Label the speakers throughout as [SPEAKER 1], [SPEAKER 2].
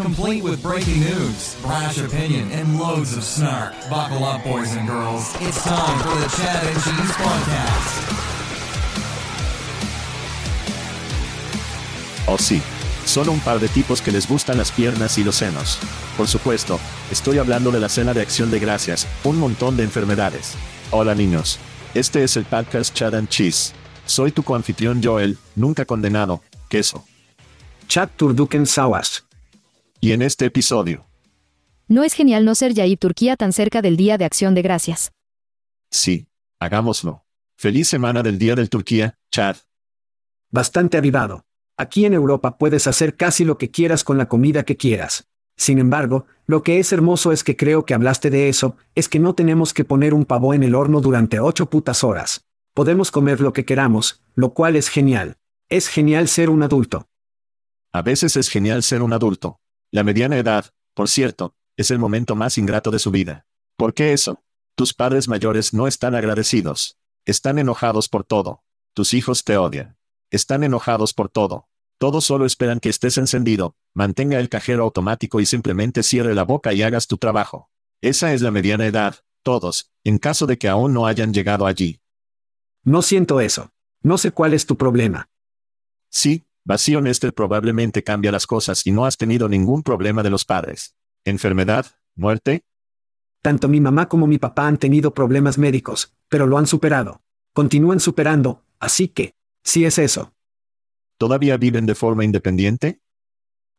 [SPEAKER 1] Complete with breaking news, brash opinion, and loads of snark. Buckle up, boys and girls. It's time for the Chad and Cheese Podcast.
[SPEAKER 2] Oh, sí. Solo un par de tipos que les gustan las piernas y los senos. Por supuesto, estoy hablando de la cena de acción de gracias, un montón de enfermedades. Hola niños. Este es el podcast Chad and Cheese. Soy tu coanfitrión Joel, nunca condenado, queso.
[SPEAKER 3] Chad Turduken Sawas.
[SPEAKER 2] Y en este episodio.
[SPEAKER 4] ¿No es genial no ser Yaib Turquía tan cerca del Día de Acción de Gracias?
[SPEAKER 2] Sí, hagámoslo. Feliz semana del Día del Turquía, Chad.
[SPEAKER 3] Bastante avivado. Aquí en Europa puedes hacer casi lo que quieras con la comida que quieras. Sin embargo, lo que es hermoso es que creo que hablaste de eso, es que no tenemos que poner un pavo en el horno durante ocho putas horas. Podemos comer lo que queramos, lo cual es genial. Es genial ser un adulto.
[SPEAKER 2] A veces es genial ser un adulto. La mediana edad, por cierto, es el momento más ingrato de su vida. ¿Por qué eso? Tus padres mayores no están agradecidos. Están enojados por todo. Tus hijos te odian. Están enojados por todo. Todos solo esperan que estés encendido, mantenga el cajero automático y simplemente cierre la boca y hagas tu trabajo. Esa es la mediana edad, todos, en caso de que aún no hayan llegado allí.
[SPEAKER 3] No siento eso. No sé cuál es tu problema.
[SPEAKER 2] Sí, vacío Nester probablemente cambia las cosas y no has tenido ningún problema de los padres. ¿Enfermedad? ¿Muerte?
[SPEAKER 3] Tanto mi mamá como mi papá han tenido problemas médicos, pero lo han superado. Continúan superando, así que, sí es eso.
[SPEAKER 2] ¿Todavía viven de forma independiente?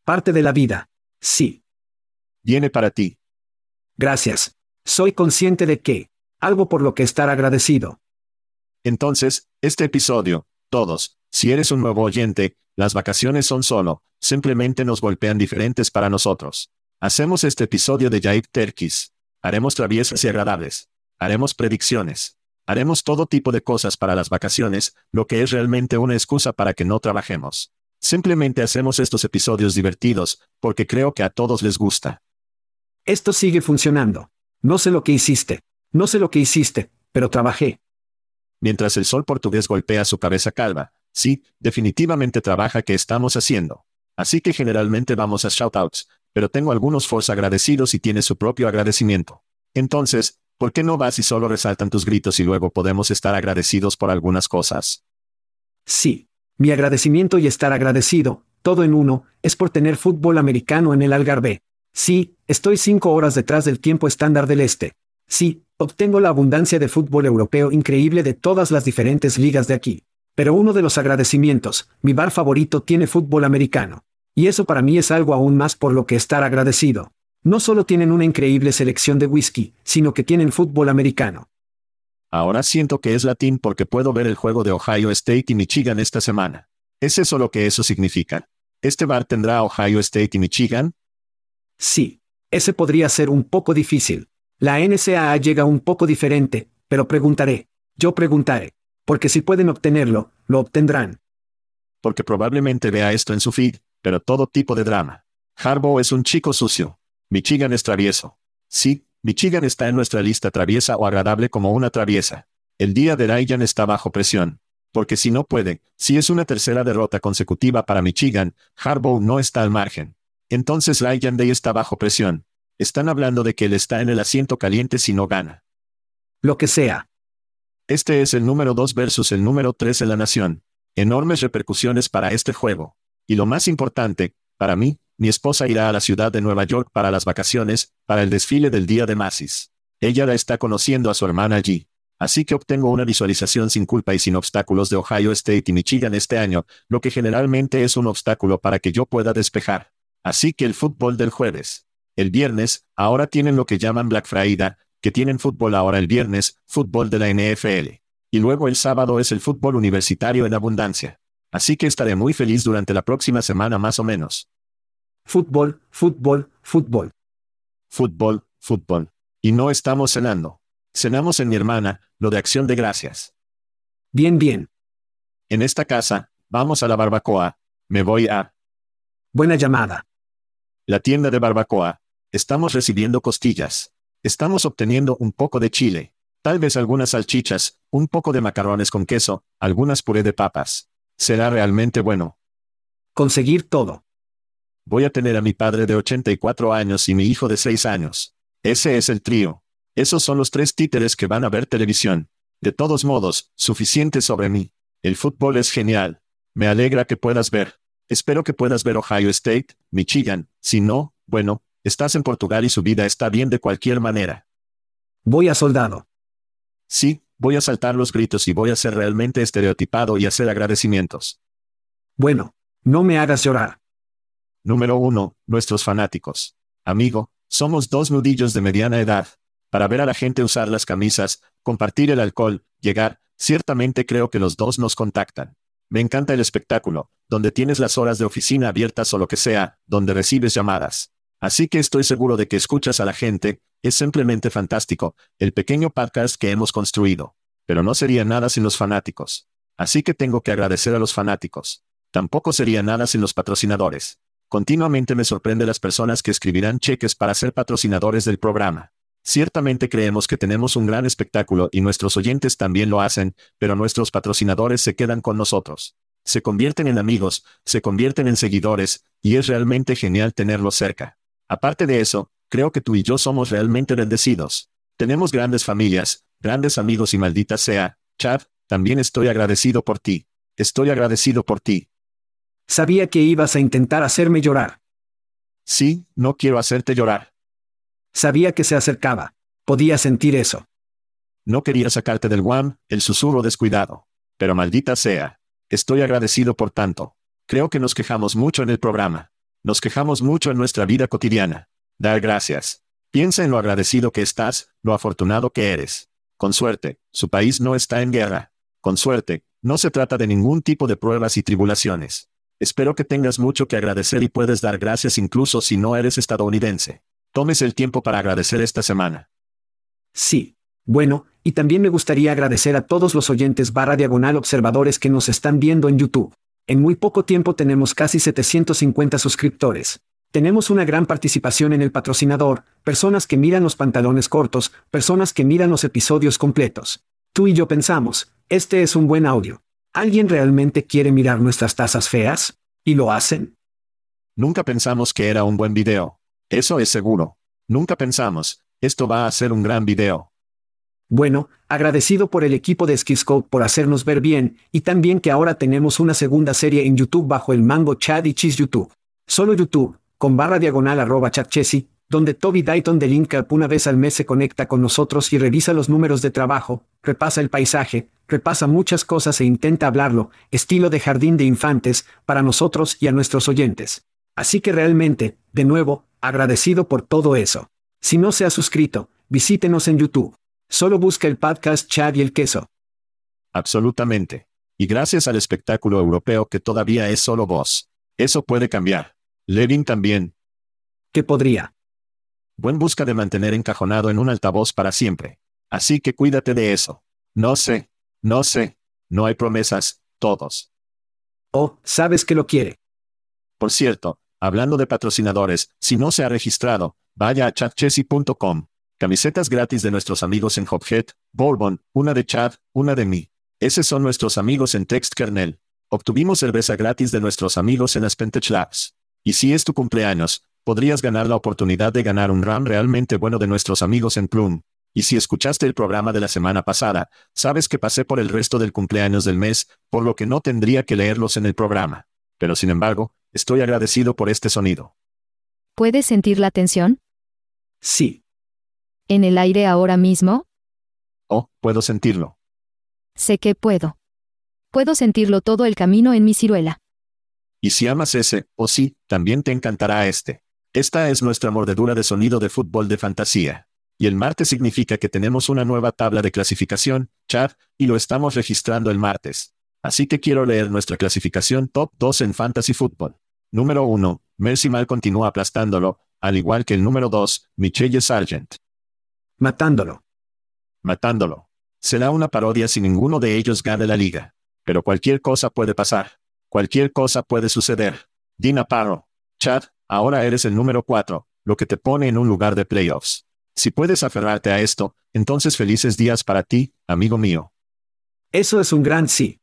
[SPEAKER 3] Parte de la vida. Sí.
[SPEAKER 2] Viene para ti.
[SPEAKER 3] Gracias. Soy consciente de que, algo por lo que estar agradecido.
[SPEAKER 2] Entonces, este episodio, todos, si eres un nuevo oyente, las vacaciones son solo, simplemente nos golpean diferentes para nosotros. Hacemos este episodio de Jaib Terkis. Haremos traviesas y agradables. Haremos predicciones. Haremos todo tipo de cosas para las vacaciones, lo que es realmente una excusa para que no trabajemos. Simplemente hacemos estos episodios divertidos, porque creo que a todos les gusta.
[SPEAKER 3] Esto sigue funcionando. No sé lo que hiciste. No sé lo que hiciste, pero trabajé.
[SPEAKER 2] Mientras el sol portugués golpea su cabeza calva, sí, definitivamente trabaja que estamos haciendo. Así que generalmente vamos a shoutouts, pero tengo algunos force agradecidos y tiene su propio agradecimiento. Entonces, ¿Por qué no vas y solo resaltan tus gritos y luego podemos estar agradecidos por algunas cosas?
[SPEAKER 3] Sí. Mi agradecimiento y estar agradecido, todo en uno, es por tener fútbol americano en el Algarve. Sí, estoy cinco horas detrás del tiempo estándar del este. Sí, obtengo la abundancia de fútbol europeo increíble de todas las diferentes ligas de aquí. Pero uno de los agradecimientos, mi bar favorito tiene fútbol americano. Y eso para mí es algo aún más por lo que estar agradecido. No solo tienen una increíble selección de whisky, sino que tienen fútbol americano.
[SPEAKER 2] Ahora siento que es latín porque puedo ver el juego de Ohio State y Michigan esta semana. ¿Es eso lo que eso significa? ¿Este bar tendrá Ohio State y Michigan?
[SPEAKER 3] Sí. Ese podría ser un poco difícil. La NCAA llega un poco diferente, pero preguntaré. Yo preguntaré. Porque si pueden obtenerlo, lo obtendrán.
[SPEAKER 2] Porque probablemente vea esto en su feed, pero todo tipo de drama. Harbaugh es un chico sucio. Michigan es travieso. Sí, Michigan está en nuestra lista traviesa o agradable como una traviesa. El día de Ryan está bajo presión. Porque si no puede, si es una tercera derrota consecutiva para Michigan, Harbaugh no está al margen. Entonces Ryan Day está bajo presión. Están hablando de que él está en el asiento caliente si no gana.
[SPEAKER 3] Lo que sea.
[SPEAKER 2] Este es el número 2 versus el número 3 en la nación. Enormes repercusiones para este juego. Y lo más importante, para mí, mi esposa irá a la ciudad de Nueva York para las vacaciones, para el desfile del Día de Macy's. Ella la está conociendo a su hermana allí. Así que obtengo una visualización sin culpa y sin obstáculos de Ohio State y Michigan este año, lo que generalmente es un obstáculo para que yo pueda despejar. Así que el fútbol del jueves. El viernes, ahora tienen lo que llaman Black Friday, que tienen fútbol ahora el viernes, fútbol de la NFL. Y luego el sábado es el fútbol universitario en abundancia. Así que estaré muy feliz durante la próxima semana más o menos.
[SPEAKER 3] Fútbol, fútbol, fútbol.
[SPEAKER 2] Fútbol, fútbol. Y no estamos cenando. Cenamos en mi hermana, lo de acción de gracias.
[SPEAKER 3] Bien, bien.
[SPEAKER 2] En esta casa, vamos a la barbacoa. Me voy a...
[SPEAKER 3] Buena llamada.
[SPEAKER 2] La tienda de barbacoa. Estamos recibiendo costillas. Estamos obteniendo un poco de chile. Tal vez algunas salchichas, un poco de macarrones con queso, algunas puré de papas. Será realmente bueno.
[SPEAKER 3] Conseguir todo.
[SPEAKER 2] Voy a tener a mi padre de 84 años y mi hijo de 6 años. Ese es el trío. Esos son los tres títeres que van a ver televisión. De todos modos, suficiente sobre mí. El fútbol es genial. Me alegra que puedas ver. Espero que puedas ver Ohio State, Michigan. Si no, bueno, estás en Portugal y su vida está bien de cualquier manera.
[SPEAKER 3] Voy a soldado.
[SPEAKER 2] Sí, voy a saltar los gritos y voy a ser realmente estereotipado y hacer agradecimientos.
[SPEAKER 3] Bueno, no me hagas llorar.
[SPEAKER 2] Número uno, nuestros fanáticos. Amigo, somos dos nudillos de mediana edad. Para ver a la gente usar las camisas, compartir el alcohol, llegar, ciertamente creo que los dos nos contactan. Me encanta el espectáculo, donde tienes las horas de oficina abiertas o lo que sea, donde recibes llamadas. Así que estoy seguro de que escuchas a la gente, es simplemente fantástico, el pequeño podcast que hemos construido. Pero no sería nada sin los fanáticos. Así que tengo que agradecer a los fanáticos. Tampoco sería nada sin los patrocinadores. Continuamente me sorprende las personas que escribirán cheques para ser patrocinadores del programa. Ciertamente creemos que tenemos un gran espectáculo y nuestros oyentes también lo hacen, pero nuestros patrocinadores se quedan con nosotros. Se convierten en amigos, se convierten en seguidores, y es realmente genial tenerlos cerca. Aparte de eso, creo que tú y yo somos realmente bendecidos. Tenemos grandes familias, grandes amigos y maldita sea, Chad, también estoy agradecido por ti. Estoy agradecido por ti.
[SPEAKER 3] Sabía que ibas a intentar hacerme llorar.
[SPEAKER 2] Sí, no quiero hacerte llorar.
[SPEAKER 3] Sabía que se acercaba. Podía sentir eso.
[SPEAKER 2] No quería sacarte del guam, el susurro descuidado. Pero maldita sea. Estoy agradecido por tanto. Creo que nos quejamos mucho en el programa. Nos quejamos mucho en nuestra vida cotidiana. Dar gracias. Piensa en lo agradecido que estás, lo afortunado que eres. Con suerte, su país no está en guerra. Con suerte, no se trata de ningún tipo de pruebas y tribulaciones. Espero que tengas mucho que agradecer y puedes dar gracias incluso si no eres estadounidense. Tomes el tiempo para agradecer esta semana.
[SPEAKER 3] Sí. Bueno, y también me gustaría agradecer a todos los oyentes barra diagonal observadores que nos están viendo en YouTube. En muy poco tiempo tenemos casi 750 suscriptores. Tenemos una gran participación en el patrocinador, personas que miran los pantalones cortos, personas que miran los episodios completos. Tú y yo pensamos, este es un buen audio. ¿Alguien realmente quiere mirar nuestras tazas feas? ¿Y lo hacen?
[SPEAKER 2] Nunca pensamos que era un buen video. Eso es seguro. Nunca pensamos, esto va a ser un gran video.
[SPEAKER 3] Bueno, agradecido por el equipo de Skiscope por hacernos ver bien, y también que ahora tenemos una segunda serie en YouTube bajo el mango Chad y Cheese YouTube. Solo YouTube, con barra diagonal arroba chatchesi, donde Toby Dayton de Linkap una vez al mes se conecta con nosotros y revisa los números de trabajo, repasa el paisaje, repasa muchas cosas e intenta hablarlo, estilo de jardín de infantes, para nosotros y a nuestros oyentes. Así que realmente, de nuevo, agradecido por todo eso. Si no se ha suscrito, visítenos en YouTube. Solo busca el podcast Chad y el queso.
[SPEAKER 2] Absolutamente. Y gracias al espectáculo europeo que todavía es solo voz. Eso puede cambiar. Levin también.
[SPEAKER 3] ¿Qué podría?
[SPEAKER 2] Buen busca de mantener encajonado en un altavoz para siempre. Así que cuídate de eso. No sé. No sé. No hay promesas, todos.
[SPEAKER 3] Oh, sabes que lo quiere.
[SPEAKER 2] Por cierto, hablando de patrocinadores, si no se ha registrado, vaya a chatchessy.com. Camisetas gratis de nuestros amigos en Hophead, Bourbon, una de Chad, una de mí. Esos son nuestros amigos en TextKernel. Obtuvimos cerveza gratis de nuestros amigos en Aspentech Labs. Y si es tu cumpleaños, podrías ganar la oportunidad de ganar un RAM realmente bueno de nuestros amigos en Plum. Y si escuchaste el programa de la semana pasada, sabes que pasé por el resto del cumpleaños del mes, por lo que no tendría que leerlos en el programa. Pero sin embargo, estoy agradecido por este sonido.
[SPEAKER 4] ¿Puedes sentir la tensión?
[SPEAKER 3] Sí.
[SPEAKER 4] ¿En el aire ahora mismo?
[SPEAKER 2] Oh, puedo sentirlo.
[SPEAKER 4] Sé que puedo. Puedo sentirlo todo el camino en mi ciruela.
[SPEAKER 2] Y si amas ese, o sí, también te encantará este. Esta es nuestra mordedura de sonido de fútbol de fantasía. Y el martes significa que tenemos una nueva tabla de clasificación, Chad, y lo estamos registrando el martes. Así que quiero leer nuestra clasificación top 2 en Fantasy Football. Número 1, Mercy Mal continúa aplastándolo, al igual que el número 2, Michelle Sargent.
[SPEAKER 3] Matándolo.
[SPEAKER 2] Matándolo. Será una parodia si ninguno de ellos gane la liga. Pero cualquier cosa puede pasar. Cualquier cosa puede suceder. Dina Parro. Chad, ahora eres el número 4, lo que te pone en un lugar de playoffs. Si puedes aferrarte a esto, entonces felices días para ti, amigo mío.
[SPEAKER 3] Eso es un gran sí.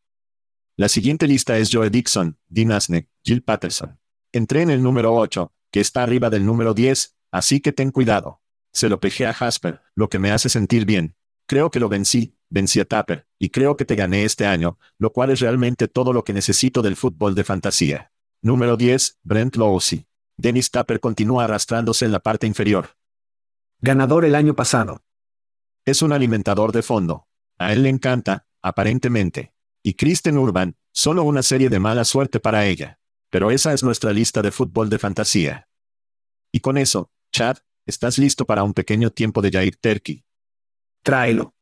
[SPEAKER 2] La siguiente lista es Joe Dixon, Dean Asne, Jill Patterson. Entré en el número 8, que está arriba del número 10, así que ten cuidado. Se lo pejé a Jasper, lo que me hace sentir bien. Creo que lo vencí, vencí a Tapper, y creo que te gané este año, lo cual es realmente todo lo que necesito del fútbol de fantasía. Número 10, Brent Lowsey. Dennis Tapper continúa arrastrándose en la parte inferior.
[SPEAKER 3] Ganador el año pasado.
[SPEAKER 2] Es un alimentador de fondo. A él le encanta, aparentemente. Y Kristen Urban, solo una serie de mala suerte para ella. Pero esa es nuestra lista de fútbol de fantasía. Y con eso, Chad, ¿estás listo para un pequeño tiempo de Jair Terky?
[SPEAKER 3] Tráelo.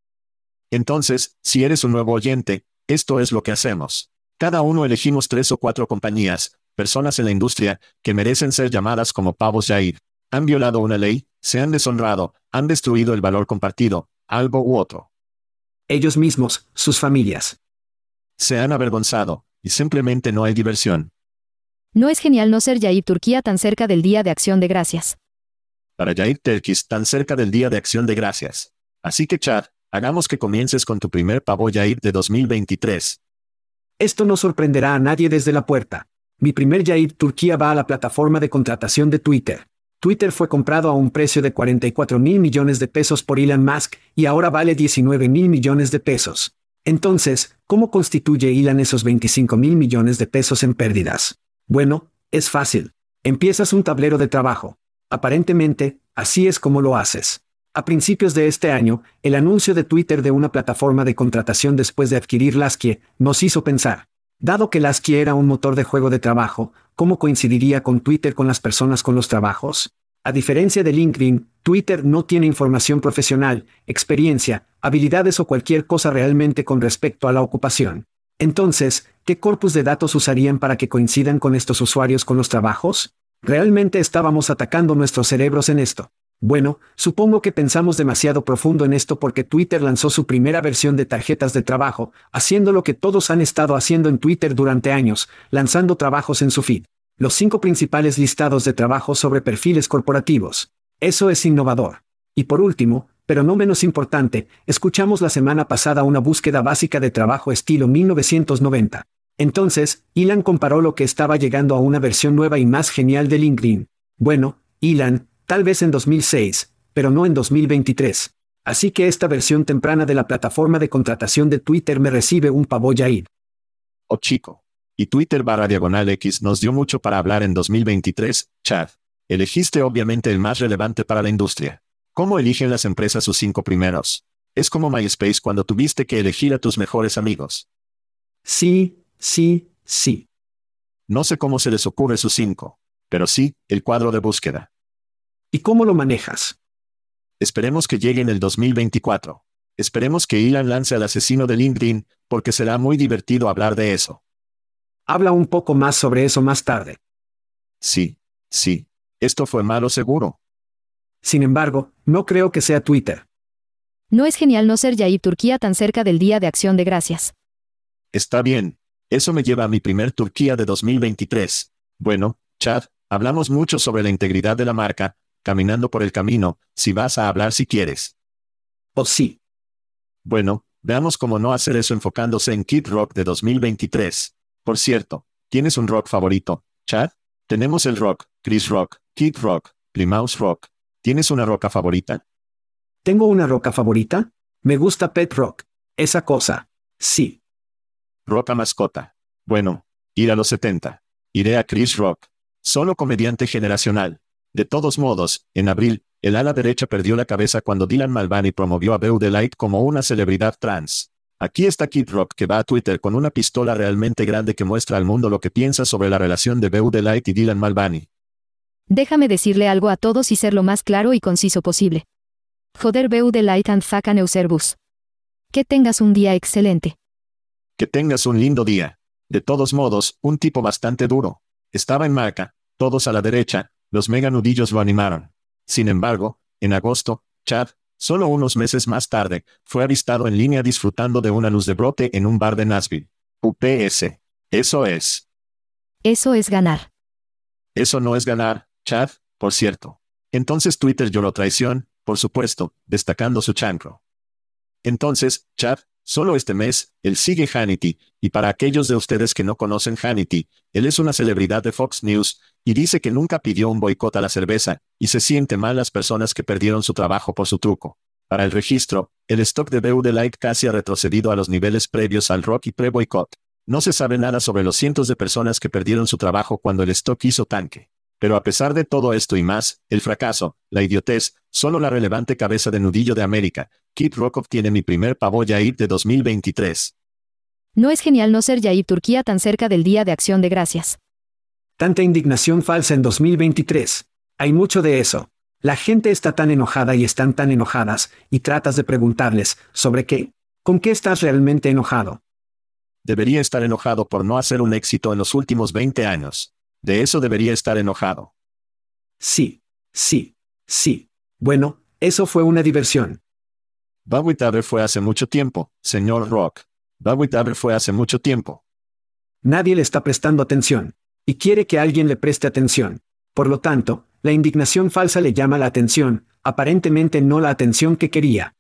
[SPEAKER 2] Entonces, si eres un nuevo oyente, esto es lo que hacemos. Cada uno elegimos tres o cuatro compañías, personas en la industria, que merecen ser llamadas como pavos Jair. Han violado una ley, se han deshonrado, han destruido el valor compartido, algo u otro.
[SPEAKER 3] Ellos mismos, sus familias.
[SPEAKER 2] Se han avergonzado, y simplemente no hay diversión.
[SPEAKER 4] ¿No es genial no ser Yair Turquía tan cerca del Día de Acción de Gracias?
[SPEAKER 2] Para Jair Terkis tan cerca del Día de Acción de Gracias. Así que Chad, hagamos que comiences con tu primer pavo Yair de 2023.
[SPEAKER 3] Esto no sorprenderá a nadie desde la puerta. Mi primer Yair Turquía va a la plataforma de contratación de Twitter. Twitter fue comprado a un precio de 44 mil millones de pesos por Elon Musk y ahora vale 19 mil millones de pesos. Entonces, ¿cómo constituye Elon esos 25 mil millones de pesos en pérdidas? Bueno, es fácil. Empiezas un tablero de trabajo. Aparentemente, así es como lo haces. A principios de este año, el anuncio de Twitter de una plataforma de contratación después de adquirir Laskie nos hizo pensar. Dado que Laskie era un motor de juego de trabajo, ¿cómo coincidiría con Twitter con las personas con los trabajos? A diferencia de LinkedIn, Twitter no tiene información profesional, experiencia, habilidades o cualquier cosa realmente con respecto a la ocupación. Entonces, ¿qué corpus de datos usarían para que coincidan con estos usuarios con los trabajos? Realmente estábamos atacando nuestros cerebros en esto. Bueno, supongo que pensamos demasiado profundo en esto porque Twitter lanzó su primera versión de tarjetas de trabajo, haciendo lo que todos han estado haciendo en Twitter durante años, lanzando trabajos en su feed. Los cinco principales listados de trabajo sobre perfiles corporativos. Eso es innovador. Y por último, pero no menos importante, escuchamos la semana pasada una búsqueda básica de trabajo estilo 1990. Entonces, Ilan comparó lo que estaba llegando a una versión nueva y más genial de LinkedIn. Bueno, Ilan, tal vez en 2006, pero no en 2023. Así que esta versión temprana de la plataforma de contratación de Twitter me recibe un pavo Yair.
[SPEAKER 2] Oh chico. Y Twitter barra diagonal X nos dio mucho para hablar en 2023, Chad. Elegiste obviamente el más relevante para la industria. ¿Cómo eligen las empresas sus cinco primeros? Es como MySpace cuando tuviste que elegir a tus mejores amigos.
[SPEAKER 3] Sí, sí, sí.
[SPEAKER 2] No sé cómo se les ocurre sus cinco. Pero sí, el cuadro de búsqueda.
[SPEAKER 3] ¿Y cómo lo manejas?
[SPEAKER 2] Esperemos que llegue en el 2024. Esperemos que Elon lance al asesino de LinkedIn, porque será muy divertido hablar de eso.
[SPEAKER 3] Habla un poco más sobre eso más tarde.
[SPEAKER 2] Sí, sí. Esto fue malo seguro.
[SPEAKER 3] Sin embargo, no creo que sea Twitter.
[SPEAKER 4] No es genial no ser Yair Turquía tan cerca del Día de Acción de Gracias.
[SPEAKER 2] Está bien. Eso me lleva a mi primer Turquía de 2023. Bueno, Chad, hablamos mucho sobre la integridad de la marca, caminando por el camino, si vas a hablar si quieres.
[SPEAKER 3] ¿O sí?
[SPEAKER 2] Bueno, veamos cómo no hacer eso enfocándose en Kid Rock de 2023. Por cierto, ¿tienes un rock favorito, Chad? Tenemos el rock, Chris Rock, Kid Rock, Plymouth Rock. ¿Tienes una roca favorita?
[SPEAKER 3] ¿Tengo una roca favorita? Me gusta Pet Rock. Esa cosa. Sí.
[SPEAKER 2] Roca mascota. Bueno, ir a los 70. Iré a Chris Rock. Solo comediante generacional. De todos modos, en abril, el ala derecha perdió la cabeza cuando Dylan Malvani promovió a Beu Light como una celebridad trans. Aquí está Kid Rock que va a Twitter con una pistola realmente grande que muestra al mundo lo que piensa sobre la relación de Beu Light y Dylan Malvani.
[SPEAKER 4] Déjame decirle algo a todos y ser lo más claro y conciso posible. Joder Beu Light and Zaka Neuserbus. Que tengas un día excelente.
[SPEAKER 2] Que tengas un lindo día. De todos modos, un tipo bastante duro. Estaba en marca, todos a la derecha, los mega nudillos lo animaron. Sin embargo, en agosto, Chad, solo unos meses más tarde, fue avistado en línea disfrutando de una luz de brote en un bar de Nashville. UPS. Eso es.
[SPEAKER 4] Eso es ganar.
[SPEAKER 2] Eso no es ganar, Chad, por cierto. Entonces Twitter lloró traición, por supuesto, destacando su chancro. Entonces, Chad, Solo este mes, él sigue Hannity, y para aquellos de ustedes que no conocen Hannity, él es una celebridad de Fox News, y dice que nunca pidió un boicot a la cerveza, y se siente mal las personas que perdieron su trabajo por su truco. Para el registro, el stock de Bud Light casi ha retrocedido a los niveles previos al rock y pre-boicot. No se sabe nada sobre los cientos de personas que perdieron su trabajo cuando el stock hizo tanque. Pero a pesar de todo esto y más, el fracaso, la idiotez, solo la relevante cabeza de nudillo de América, Kid Rock obtiene mi primer pavo Yair de 2023.
[SPEAKER 4] No es genial no ser Yair Turquía tan cerca del Día de Acción de Gracias.
[SPEAKER 3] Tanta indignación falsa en 2023. Hay mucho de eso. La gente está tan enojada y están tan enojadas, y tratas de preguntarles, ¿sobre qué? ¿Con qué estás realmente enojado?
[SPEAKER 2] Debería estar enojado por no hacer un éxito en los últimos 20 años. De eso debería estar enojado.
[SPEAKER 3] Sí, sí, sí. Bueno, eso fue una diversión.
[SPEAKER 2] Bowie fue hace mucho tiempo, señor Rock. Bowie fue hace mucho tiempo.
[SPEAKER 3] Nadie le está prestando atención. Y quiere que alguien le preste atención. Por lo tanto, la indignación falsa le llama la atención, aparentemente no la atención que quería.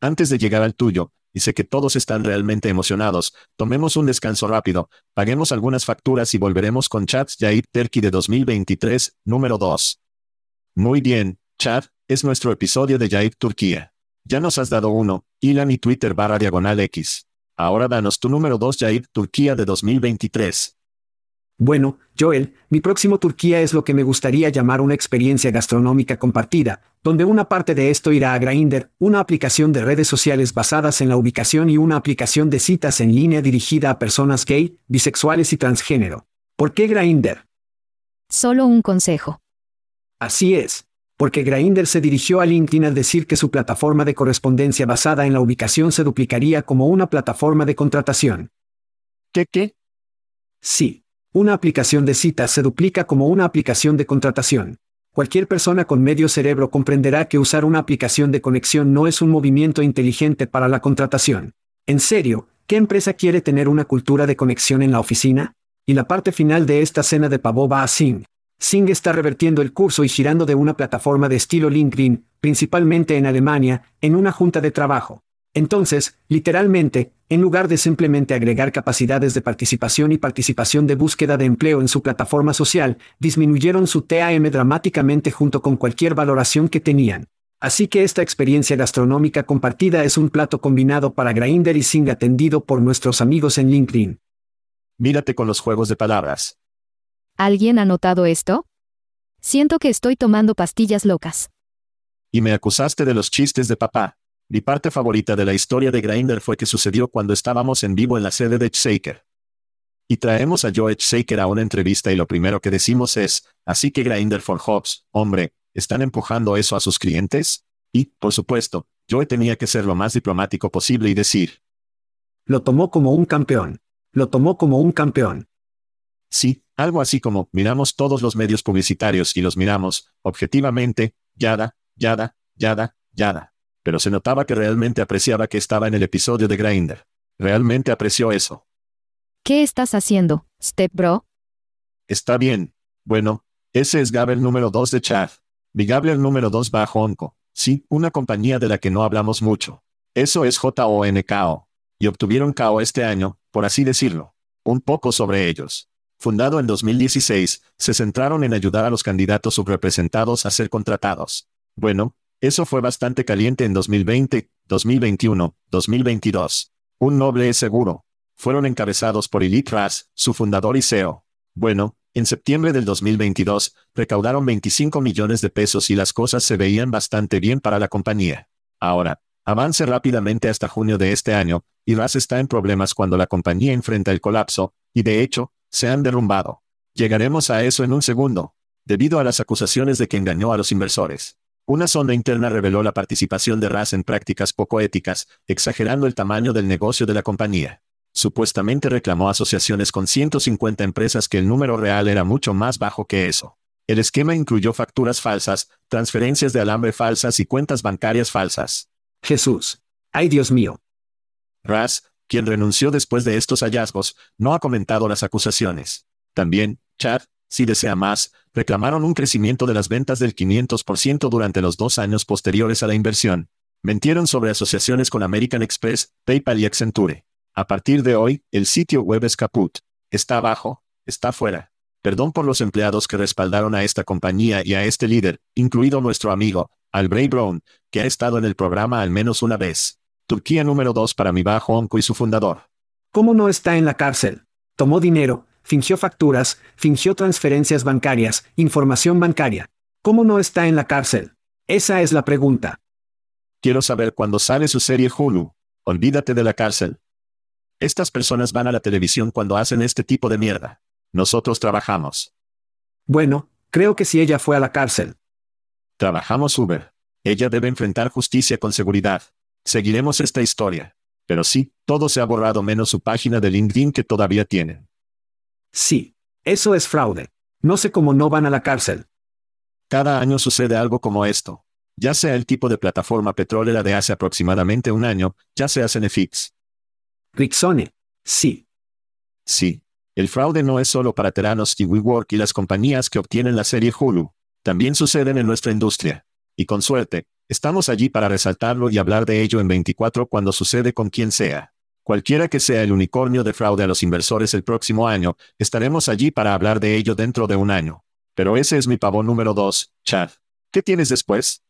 [SPEAKER 2] Antes de llegar al tuyo, y sé que todos están realmente emocionados, tomemos un descanso rápido, paguemos algunas facturas y volveremos con Chats Yair Turkey de 2023, número 2. Muy bien, Chat, es nuestro episodio de Yair Turquía. Ya nos has dado uno, Ilan y Twitter barra diagonal X. Ahora danos tu número 2 Yair Turquía de 2023.
[SPEAKER 3] Bueno, Joel, mi próximo Turquía es lo que me gustaría llamar una experiencia gastronómica compartida, donde una parte de esto irá a Grindr, una aplicación de redes sociales basadas en la ubicación y una aplicación de citas en línea dirigida a personas gay, bisexuales y transgénero. ¿Por qué Grindr?
[SPEAKER 4] Solo un consejo.
[SPEAKER 3] Así es. Porque Grindr se dirigió a LinkedIn al decir que su plataforma de correspondencia basada en la ubicación se duplicaría como una plataforma de contratación.
[SPEAKER 2] ¿Qué qué?
[SPEAKER 3] Sí. Una aplicación de citas se duplica como una aplicación de contratación. Cualquier persona con medio cerebro comprenderá que usar una aplicación de conexión no es un movimiento inteligente para la contratación. En serio, ¿qué empresa quiere tener una cultura de conexión en la oficina? Y la parte final de esta cena de pavo va a Sing. Sing está revertiendo el curso y girando de una plataforma de estilo LinkedIn, principalmente en Alemania, en una junta de trabajo. Entonces, literalmente, en lugar de simplemente agregar capacidades de participación y participación de búsqueda de empleo en su plataforma social, disminuyeron su TAM dramáticamente junto con cualquier valoración que tenían. Así que esta experiencia gastronómica compartida es un plato combinado para Grindr y Sing atendido por nuestros amigos en LinkedIn.
[SPEAKER 2] Mírate con los juegos de palabras.
[SPEAKER 4] ¿Alguien ha notado esto? Siento que estoy tomando pastillas locas.
[SPEAKER 2] Y me acusaste de los chistes de papá. Mi parte favorita de la historia de Grindr fue que sucedió cuando estábamos en vivo en la sede de Shaker. Y traemos a Joe Shaker a una entrevista y lo primero que decimos es, así que Grindr for Hobbs, hombre, ¿están empujando eso a sus clientes? Y, por supuesto, Yo tenía que ser lo más diplomático posible y decir,
[SPEAKER 3] Lo tomó como un campeón. Lo tomó como un campeón.
[SPEAKER 2] sí, algo así como, miramos todos los medios publicitarios y los miramos, objetivamente, yada, yada, yada, yada. Pero se notaba que realmente apreciaba que estaba en el episodio de Grindr. Realmente apreció eso.
[SPEAKER 4] ¿Qué estás haciendo, Step Bro?
[SPEAKER 2] Está bien. Bueno, ese es Gabler número 2 de Chad. Mi Gabler número 2 va a Honko. Sí, una compañía de la que no hablamos mucho. Eso es JONKO. Y obtuvieron KO este año, por así decirlo. Un poco sobre ellos. Fundado en 2016, se centraron en ayudar a los candidatos subrepresentados a ser contratados. Bueno, eso fue bastante caliente en 2020, 2021, 2022. Un noble es seguro. Fueron encabezados por Elite Ras, su fundador y CEO. Bueno, en septiembre del 2022, recaudaron 25 millones de pesos y las cosas se veían bastante bien para la compañía. Ahora, avance rápidamente hasta junio de este año, y Ras está en problemas cuando la compañía enfrenta el colapso, y de hecho, se han derrumbado. Llegaremos a eso en un segundo. Debido a las acusaciones de que engañó a los inversores. Una sonda interna reveló la participación de Ras en prácticas poco éticas, exagerando el tamaño del negocio de la compañía. Supuestamente reclamó asociaciones con 150 empresas que el número real era mucho más bajo que eso. El esquema incluyó facturas falsas, transferencias de alambre falsas y cuentas bancarias falsas.
[SPEAKER 3] Jesús. Ay Dios mío.
[SPEAKER 2] Ras, quien renunció después de estos hallazgos, no ha comentado las acusaciones. También, Chad, si desea más, reclamaron un crecimiento de las ventas del 500% durante los dos años posteriores a la inversión. Mentieron sobre asociaciones con American Express, PayPal y Accenture. A partir de hoy, el sitio web es caput. Está abajo, está fuera. Perdón por los empleados que respaldaron a esta compañía y a este líder, incluido nuestro amigo, Albray Brown, que ha estado en el programa al menos una vez. Turquía número 2 para mi bajo onco y su fundador.
[SPEAKER 3] ¿Cómo no está en la cárcel? Tomó dinero, fingió facturas, fingió transferencias bancarias, información bancaria. ¿Cómo no está en la cárcel? Esa es la pregunta.
[SPEAKER 2] Quiero saber cuándo sale su serie Hulu. Olvídate de la cárcel. Estas personas van a la televisión cuando hacen este tipo de mierda. Nosotros trabajamos.
[SPEAKER 3] Bueno, creo que si ella fue a la cárcel.
[SPEAKER 2] Trabajamos Uber. Ella debe enfrentar justicia con seguridad. Seguiremos esta historia. Pero sí, todo se ha borrado menos su página de LinkedIn que todavía tienen.
[SPEAKER 3] Sí. Eso es fraude. No sé cómo no van a la cárcel.
[SPEAKER 2] Cada año sucede algo como esto. Ya sea el tipo de plataforma petrolera de hace aproximadamente un año, ya sea Cenefix.
[SPEAKER 3] Rixone. Sí.
[SPEAKER 2] Sí. El fraude no es solo para Teranos y WeWork y las compañías que obtienen la serie Hulu. También suceden en nuestra industria. Y con suerte, estamos allí para resaltarlo y hablar de ello en 24 cuando sucede con quien sea. Cualquiera que sea el unicornio de fraude a los inversores el próximo año, estaremos allí para hablar de ello dentro de un año. Pero ese es mi pavo número 2, Chad. ¿Qué tienes después?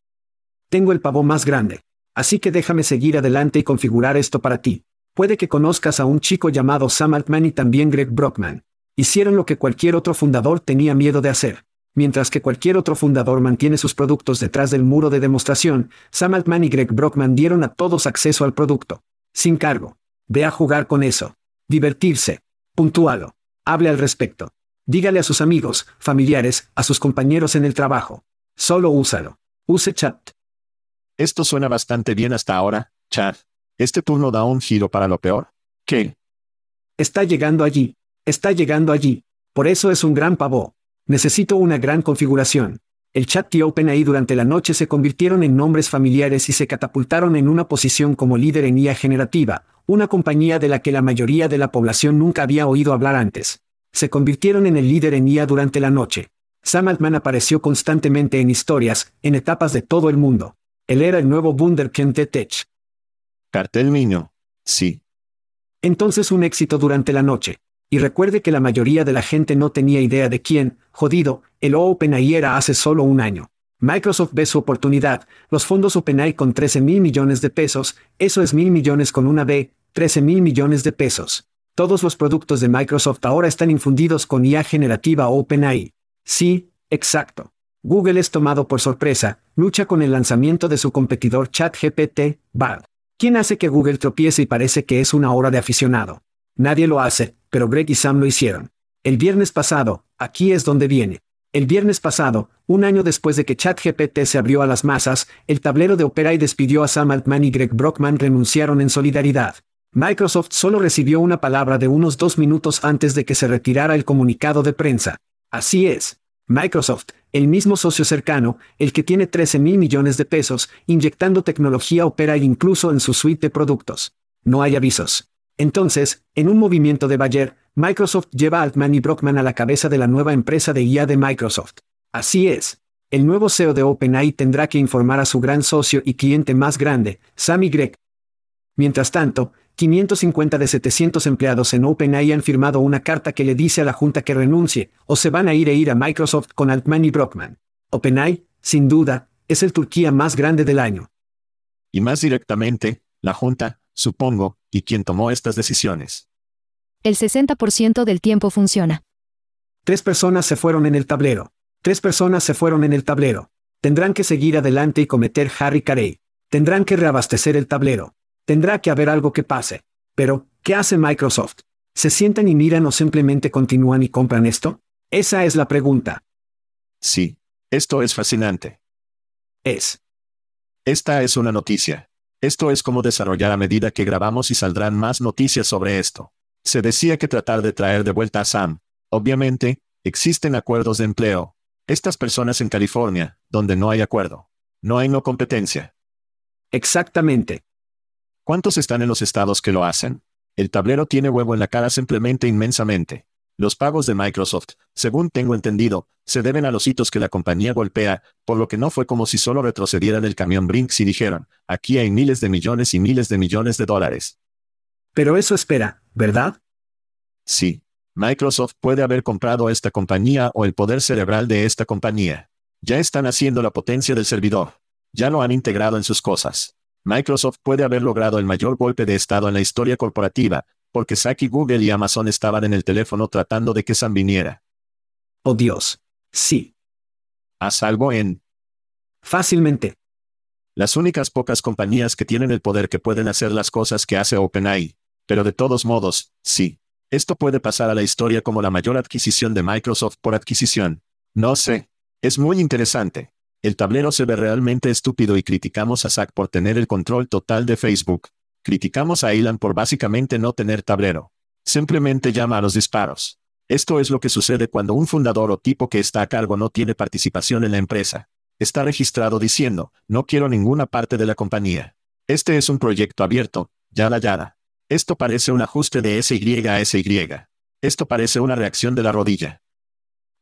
[SPEAKER 3] Tengo el pavo más grande. Así que déjame seguir adelante y configurar esto para ti. Puede que conozcas a un chico llamado Sam Altman y también Greg Brockman. Hicieron lo que cualquier otro fundador tenía miedo de hacer. Mientras que cualquier otro fundador mantiene sus productos detrás del muro de demostración, Sam Altman y Greg Brockman dieron a todos acceso al producto. Sin cargo. Ve a jugar con eso. Divertirse. Puntúalo. Hable al respecto. Dígale a sus amigos, familiares, a sus compañeros en el trabajo. Solo úsalo. Use chat.
[SPEAKER 2] Esto suena bastante bien hasta ahora, Chad. ¿Este turno da un giro para lo peor? ¿Qué?
[SPEAKER 3] Está llegando allí. Está llegando allí. Por eso es un gran pavó. Necesito una gran configuración. El chat y OpenAI durante la noche se convirtieron en nombres familiares y se catapultaron en una posición como líder en IA generativa, una compañía de la que la mayoría de la población nunca había oído hablar antes. Se convirtieron en el líder en IA durante la noche. Sam Altman apareció constantemente en historias, en etapas de todo el mundo. Él era el nuevo Wunderkind de Tech.
[SPEAKER 2] Cartel niño. Sí.
[SPEAKER 3] Entonces un éxito durante la noche. Y recuerde que la mayoría de la gente no tenía idea de quién, jodido, el OpenAI era hace solo un año. Microsoft ve su oportunidad, los fondos OpenAI con 13 mil millones de pesos, eso es mil millones con una B, 13 mil millones de pesos. Todos los productos de Microsoft ahora están infundidos con IA generativa OpenAI. Sí, exacto. Google es tomado por sorpresa, lucha con el lanzamiento de su competidor ChatGPT, Bard. ¿Quién hace que Google tropiece y parece que es una obra de aficionado? Nadie lo hace, pero Greg y Sam lo hicieron. El viernes pasado, aquí es donde viene. El viernes pasado, un año después de que ChatGPT se abrió a las masas, el tablero de Opera y despidió a Sam Altman y Greg Brockman renunciaron en solidaridad. Microsoft solo recibió una palabra de unos dos minutos antes de que se retirara el comunicado de prensa. Así es. Microsoft, el mismo socio cercano, el que tiene 13 mil millones de pesos, inyectando tecnología Opera incluso en su suite de productos. No hay avisos. Entonces, en un movimiento de Bayer, Microsoft lleva a Altman y Brockman a la cabeza de la nueva empresa de IA de Microsoft. Así es. El nuevo CEO de OpenAI tendrá que informar a su gran socio y cliente más grande, Sammy Gregg. Mientras tanto, 550 de 700 empleados en OpenAI han firmado una carta que le dice a la Junta que renuncie, o se van a ir e ir a Microsoft con Altman y Brockman. OpenAI, sin duda, es el Turquía más grande del año.
[SPEAKER 2] Y más directamente, la Junta, supongo, y quien tomó estas decisiones.
[SPEAKER 4] El 60% del tiempo funciona.
[SPEAKER 3] Tres personas se fueron en el tablero. Tres personas se fueron en el tablero. Tendrán que seguir adelante y cometer Harry Carey. Tendrán que reabastecer el tablero. Tendrá que haber algo que pase. Pero, ¿qué hace Microsoft? ¿Se sientan y miran o simplemente continúan y compran esto? Esa es la pregunta.
[SPEAKER 2] Sí. Esto es fascinante.
[SPEAKER 3] Es.
[SPEAKER 2] Esta es una noticia. Esto es como desarrollar a medida que grabamos y saldrán más noticias sobre esto. Se decía que tratar de traer de vuelta a Sam. Obviamente, existen acuerdos de empleo. Estas personas en California, donde no hay acuerdo. No hay no competencia.
[SPEAKER 3] Exactamente.
[SPEAKER 2] ¿Cuántos están en los estados que lo hacen? El tablero tiene huevo en la cara simplemente inmensamente. Los pagos de Microsoft, según tengo entendido, se deben a los hitos que la compañía golpea, por lo que no fue como si solo retrocedieran el camión Brinks y dijeron, aquí hay miles de millones y miles de millones de dólares.
[SPEAKER 3] Pero eso espera, ¿verdad?
[SPEAKER 2] Sí. Microsoft puede haber comprado esta compañía o el poder cerebral de esta compañía. Ya están haciendo la potencia del servidor. Ya lo han integrado en sus cosas. Microsoft puede haber logrado el mayor golpe de Estado en la historia corporativa, porque Saki Google y Amazon estaban en el teléfono tratando de que Sam viniera.
[SPEAKER 3] Oh Dios. Sí.
[SPEAKER 2] Haz algo en...
[SPEAKER 3] Fácilmente.
[SPEAKER 2] Las únicas pocas compañías que tienen el poder que pueden hacer las cosas que hace OpenAI. Pero de todos modos, sí. Esto puede pasar a la historia como la mayor adquisición de Microsoft por adquisición. No sé. Es muy interesante. El tablero se ve realmente estúpido y criticamos a Zack por tener el control total de Facebook. Criticamos a Elon por básicamente no tener tablero. Simplemente llama a los disparos. Esto es lo que sucede cuando un fundador o tipo que está a cargo no tiene participación en la empresa. Está registrado diciendo, no quiero ninguna parte de la compañía. Este es un proyecto abierto, yada yada. Esto parece un ajuste de SY a SY. Esto parece una reacción de la rodilla.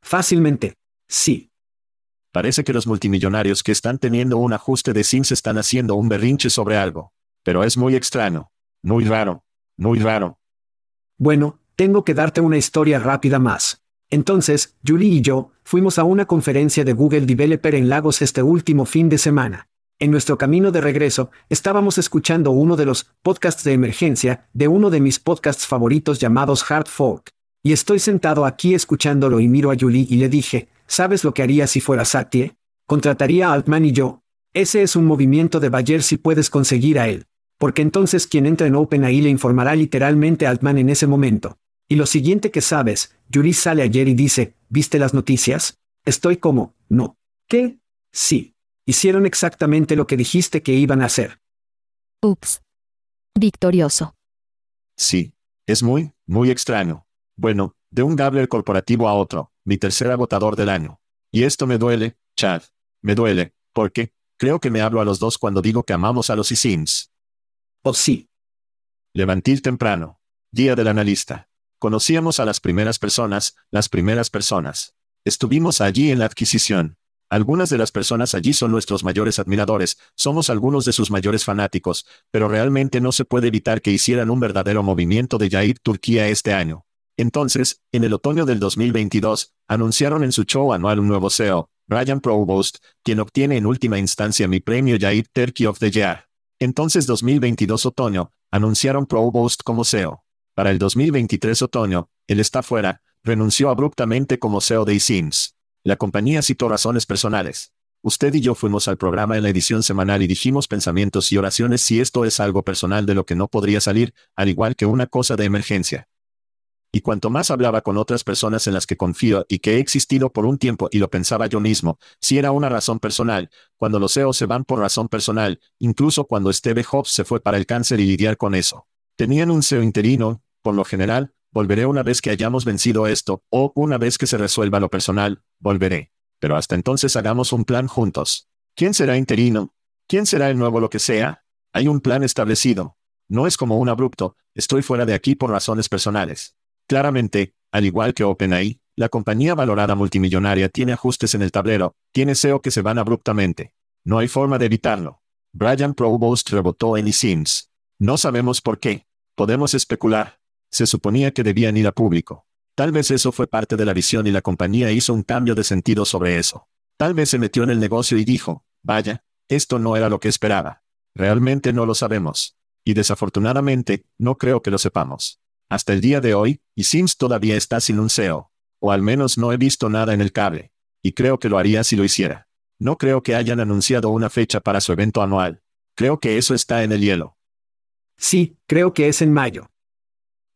[SPEAKER 3] Fácilmente. Sí.
[SPEAKER 2] Parece que los multimillonarios que están teniendo un ajuste de SIMS están haciendo un berrinche sobre algo. Pero es muy extraño. Muy raro. Muy raro.
[SPEAKER 3] Bueno, tengo que darte una historia rápida más. Entonces, Julie y yo, fuimos a una conferencia de Google Developer en Lagos este último fin de semana. En nuestro camino de regreso, estábamos escuchando uno de los podcasts de emergencia de uno de mis podcasts favoritos llamados Hard Folk. Y estoy sentado aquí escuchándolo y miro a Julie y le dije, ¿sabes lo que haría si fuera Satie? Contrataría a Altman y yo. Ese es un movimiento de Bayer si puedes conseguir a él. Porque entonces quien entra en OpenAI le informará literalmente a Altman en ese momento. Y lo siguiente que sabes, Julie sale ayer y dice, ¿viste las noticias? Estoy como, no. ¿Qué? Sí. Hicieron exactamente lo que dijiste que iban a hacer.
[SPEAKER 4] Ups. Victorioso.
[SPEAKER 2] Sí. Es muy, muy extraño. Bueno, de un Gabler corporativo a otro, mi tercer agotador del año. Y esto me duele, Chad. Me duele, porque, creo que me hablo a los dos cuando digo que amamos a los eSIMs.
[SPEAKER 3] Oh sí.
[SPEAKER 2] Levantil temprano. Día del analista. Conocíamos a las primeras personas, las primeras personas. Estuvimos allí en la adquisición. Algunas de las personas allí son nuestros mayores admiradores, somos algunos de sus mayores fanáticos, pero realmente no se puede evitar que hicieran un verdadero movimiento de Yair Turquía este año. Entonces, en el otoño del 2022, anunciaron en su show anual un nuevo CEO, Brian Provost, quien obtiene en última instancia mi premio Yair Turkey of the Year. Entonces 2022 otoño, anunciaron Provost como CEO. Para el 2023 otoño, él está fuera, renunció abruptamente como CEO de eSIMS. La compañía citó razones personales. Usted y yo fuimos al programa en la edición semanal y dijimos pensamientos y oraciones si esto es algo personal de lo que no podría salir, al igual que una cosa de emergencia. Y cuanto más hablaba con otras personas en las que confío y que he existido por un tiempo y lo pensaba yo mismo, si era una razón personal, cuando los CEOs se van por razón personal, incluso cuando Steve Jobs se fue para el cáncer y lidiar con eso. Tenían un CEO interino, por lo general, volveré una vez que hayamos vencido esto, o una vez que se resuelva lo personal, volveré. Pero hasta entonces hagamos un plan juntos. ¿Quién será interino? ¿Quién será el nuevo lo que sea? Hay un plan establecido. No es como un abrupto, estoy fuera de aquí por razones personales. Claramente, al igual que OpenAI, la compañía valorada multimillonaria tiene ajustes en el tablero, tiene SEO que se van abruptamente. No hay forma de evitarlo. Brian Provost rebotó en eSIMS. No sabemos por qué. Podemos especular. Se suponía que debían ir a público. Tal vez eso fue parte de la visión y la compañía hizo un cambio de sentido sobre eso. Tal vez se metió en el negocio y dijo, vaya, esto no era lo que esperaba. Realmente no lo sabemos. Y desafortunadamente, no creo que lo sepamos. Hasta el día de hoy, y Sims todavía está sin un SEO. O al menos no he visto nada en el cable. Y creo que lo haría si lo hiciera. No creo que hayan anunciado una fecha para su evento anual. Creo que eso está en el hielo.
[SPEAKER 3] Sí, creo que es en mayo.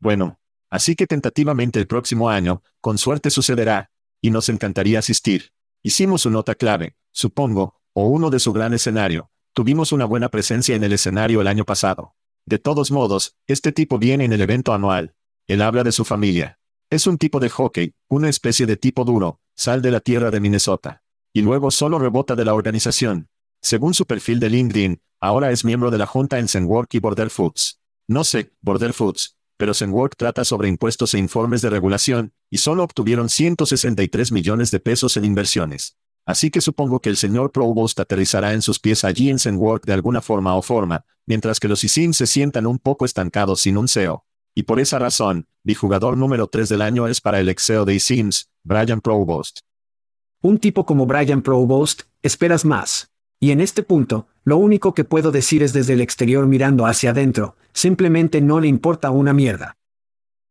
[SPEAKER 2] Bueno, así que tentativamente el próximo año, con suerte sucederá, y nos encantaría asistir. Hicimos su nota clave, supongo, o uno de su gran escenario. Tuvimos una buena presencia en el escenario el año pasado. De todos modos, este tipo viene en el evento anual. Él habla de su familia. Es un tipo de hockey, una especie de tipo duro, sal de la tierra de Minnesota. Y luego solo rebota de la organización. Según su perfil de LinkedIn, ahora es miembro de la junta en y Border Foods. No sé, Border Foods, pero Zenwork trata sobre impuestos e informes de regulación, y solo obtuvieron 163 millones de pesos en inversiones. Así que supongo que el señor Provost aterrizará en sus pies allí en Zenwork de alguna forma o forma, mientras que los ISIM se sientan un poco estancados sin un CEO. Y por esa razón, mi jugador número 3 del año es para el exeo de ISIMS, Brian Provost.
[SPEAKER 3] Un tipo como Brian Provost, esperas más. Y en este punto, lo único que puedo decir es desde el exterior mirando hacia adentro, simplemente no le importa una mierda.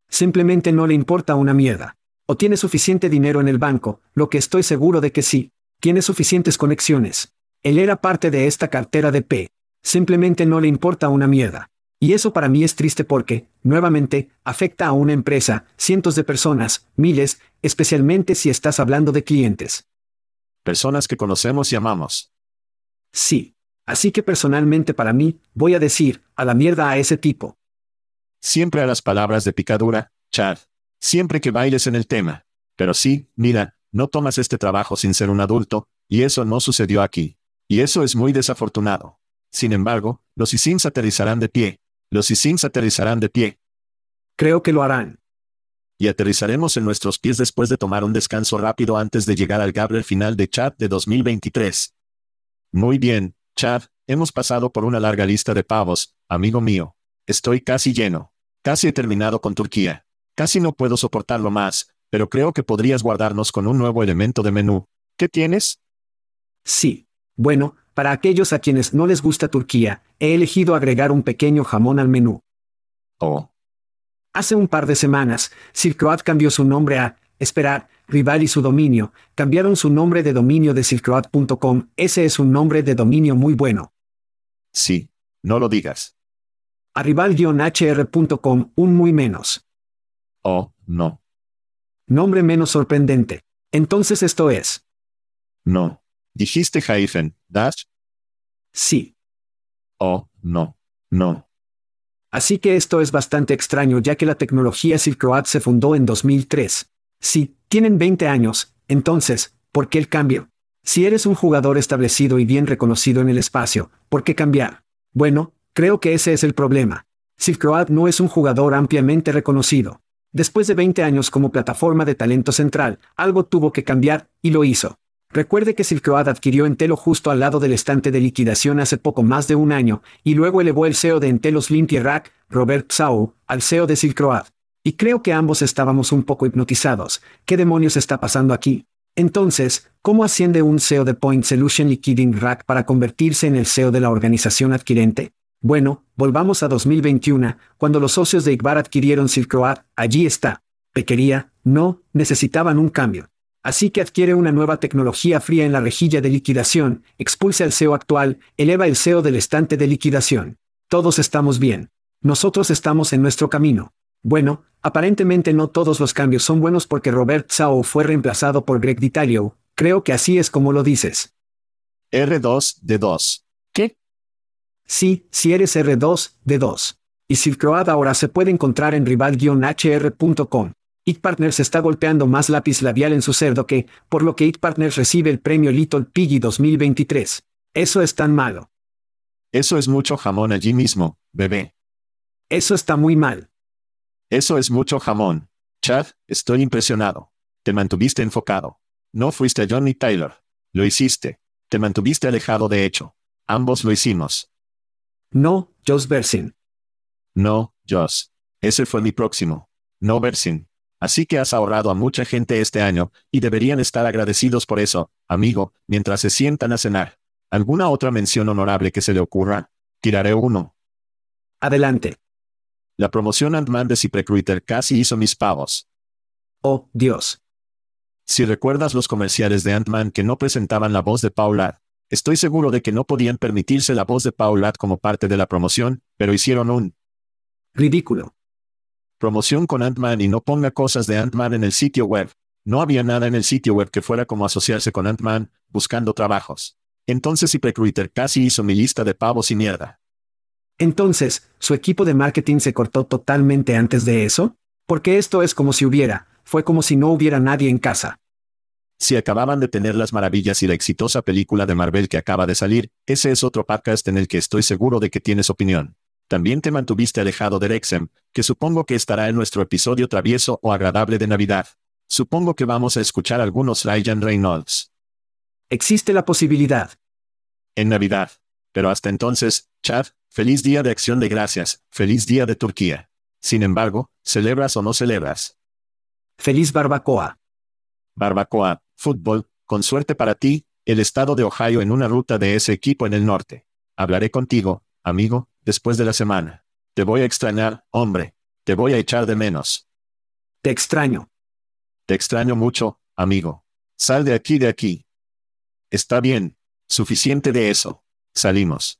[SPEAKER 3] Simplemente no le importa una mierda. O tiene suficiente dinero en el banco, lo que estoy seguro de que sí, tiene suficientes conexiones. Él era parte de esta cartera de P. Simplemente no le importa una mierda. Y eso para mí es triste porque, nuevamente, afecta a una empresa, cientos de personas, miles, especialmente si estás hablando de clientes.
[SPEAKER 2] Personas que conocemos y amamos.
[SPEAKER 3] Sí. Así que personalmente para mí, voy a decir, a la mierda a ese tipo.
[SPEAKER 2] Siempre a las palabras de picadura, Chad. Siempre que bailes en el tema. Pero sí, mira, no tomas este trabajo sin ser un adulto, y eso no sucedió aquí. Y eso es muy desafortunado. Sin embargo, los ISIMs aterrizarán de pie. Los ISIMs aterrizarán de pie.
[SPEAKER 3] Creo que lo harán.
[SPEAKER 2] Y aterrizaremos en nuestros pies después de tomar un descanso rápido antes de llegar al Gabriel final de Chad de 2023. Muy bien, Chad, hemos pasado por una larga lista de pavos, amigo mío. Estoy casi lleno. Casi he terminado con Turquía. Casi no puedo soportarlo más, pero creo que podrías guardarnos con un nuevo elemento de menú. ¿Qué tienes?
[SPEAKER 3] Sí. Bueno, para aquellos a quienes no les gusta Turquía, he elegido agregar un pequeño jamón al menú.
[SPEAKER 2] Oh.
[SPEAKER 3] Hace un par de semanas, Silkroad cambió su nombre a Esperar, Rival y su dominio, cambiaron su nombre de dominio de silkroad.com, ese es un nombre de dominio muy bueno.
[SPEAKER 2] Sí, no lo digas.
[SPEAKER 3] A rival-hr.com, un muy menos.
[SPEAKER 2] Oh, no.
[SPEAKER 3] Nombre menos sorprendente. Entonces esto es.
[SPEAKER 2] No. ¿Dijiste hyphen, dash?
[SPEAKER 3] Sí.
[SPEAKER 2] Oh, no. No.
[SPEAKER 3] Así que esto es bastante extraño ya que la tecnología Silk Road se fundó en 2003. Sí, tienen 20 años, entonces, ¿por qué el cambio? Si eres un jugador establecido y bien reconocido en el espacio, ¿por qué cambiar? Bueno, creo que ese es el problema. Silk Road no es un jugador ampliamente reconocido. Después de 20 años como plataforma de talento central, algo tuvo que cambiar, y lo hizo. Recuerde que Silk Road adquirió Entelo justo al lado del estante de liquidación hace poco más de un año, y luego elevó el CEO de Entelos Limpia Rack, Robert Psau, al CEO de Silk Road. Y creo que ambos estábamos un poco hipnotizados. ¿Qué demonios está pasando aquí? Entonces, ¿cómo asciende un CEO de Point Solution Liquiding Rack para convertirse en el CEO de la organización adquirente? Bueno, volvamos a 2021, cuando los socios de Igbar adquirieron Silkroad, allí está. Pequería, no, necesitaban un cambio. Así que adquiere una nueva tecnología fría en la rejilla de liquidación, expulsa el SEO actual, eleva el SEO del estante de liquidación. Todos estamos bien. Nosotros estamos en nuestro camino. Bueno, aparentemente no todos los cambios son buenos porque Robert Sao fue reemplazado por Greg Ditalio. Creo que así es como lo dices.
[SPEAKER 2] R2 de 2. ¿Qué?
[SPEAKER 3] Sí, si eres R2, D2. Y Silk ahora se puede encontrar en rival-hr.com. It Partners está golpeando más lápiz labial en su cerdo que, por lo que It Partners recibe el premio Little Piggy 2023. Eso es tan malo.
[SPEAKER 2] Eso es mucho jamón allí mismo, bebé.
[SPEAKER 3] Eso está muy mal.
[SPEAKER 2] Eso es mucho jamón. Chad, estoy impresionado. Te mantuviste enfocado. No fuiste a Johnny Tyler. Lo hiciste. Te mantuviste alejado de hecho. Ambos lo hicimos.
[SPEAKER 3] No, Josh Bersin.
[SPEAKER 2] No, Josh. Ese fue mi próximo. No Bersin. Así que has ahorrado a mucha gente este año, y deberían estar agradecidos por eso, amigo, mientras se sientan a cenar. ¿Alguna otra mención honorable que se le ocurra? Tiraré uno.
[SPEAKER 3] Adelante.
[SPEAKER 2] La promoción Ant-Man de ZipRecruiter casi hizo mis pavos.
[SPEAKER 3] Oh, Dios.
[SPEAKER 2] Si recuerdas los comerciales de Ant-Man que no presentaban la voz de Paula, estoy seguro de que no podían permitirse la voz de Paula como parte de la promoción, pero hicieron un
[SPEAKER 3] ridículo.
[SPEAKER 2] Promoción con Ant-Man y no ponga cosas de Ant-Man en el sitio web. No había nada en el sitio web que fuera como asociarse con Ant-Man, buscando trabajos. Entonces ZipRecruiter casi hizo mi lista de pavos y mierda.
[SPEAKER 3] Entonces, ¿su equipo de marketing se cortó totalmente antes de eso? Porque esto es como si hubiera, fue como si no hubiera nadie en casa.
[SPEAKER 2] Si acababan de tener las maravillas y la exitosa película de Marvel que acaba de salir, ese es otro podcast en el que estoy seguro de que tienes opinión. También te mantuviste alejado de Rexem, que supongo que estará en nuestro episodio travieso o agradable de Navidad. Supongo que vamos a escuchar algunos Ryan Reynolds.
[SPEAKER 3] Existe la posibilidad.
[SPEAKER 2] En Navidad. Pero hasta entonces, Chad, feliz día de acción de gracias, feliz día de Turquía. Sin embargo, ¿celebras o no celebras?
[SPEAKER 3] Feliz barbacoa.
[SPEAKER 2] Barbacoa, fútbol, con suerte para ti, el estado de Ohio en una ruta de ese equipo en el norte. Hablaré contigo, amigo, después de la semana. Te voy a extrañar, hombre. Te voy a echar de menos.
[SPEAKER 3] Te extraño.
[SPEAKER 2] Te extraño mucho, amigo. Sal de aquí de aquí. Está bien. Suficiente de eso. Salimos.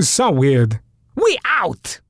[SPEAKER 5] So weird. We out!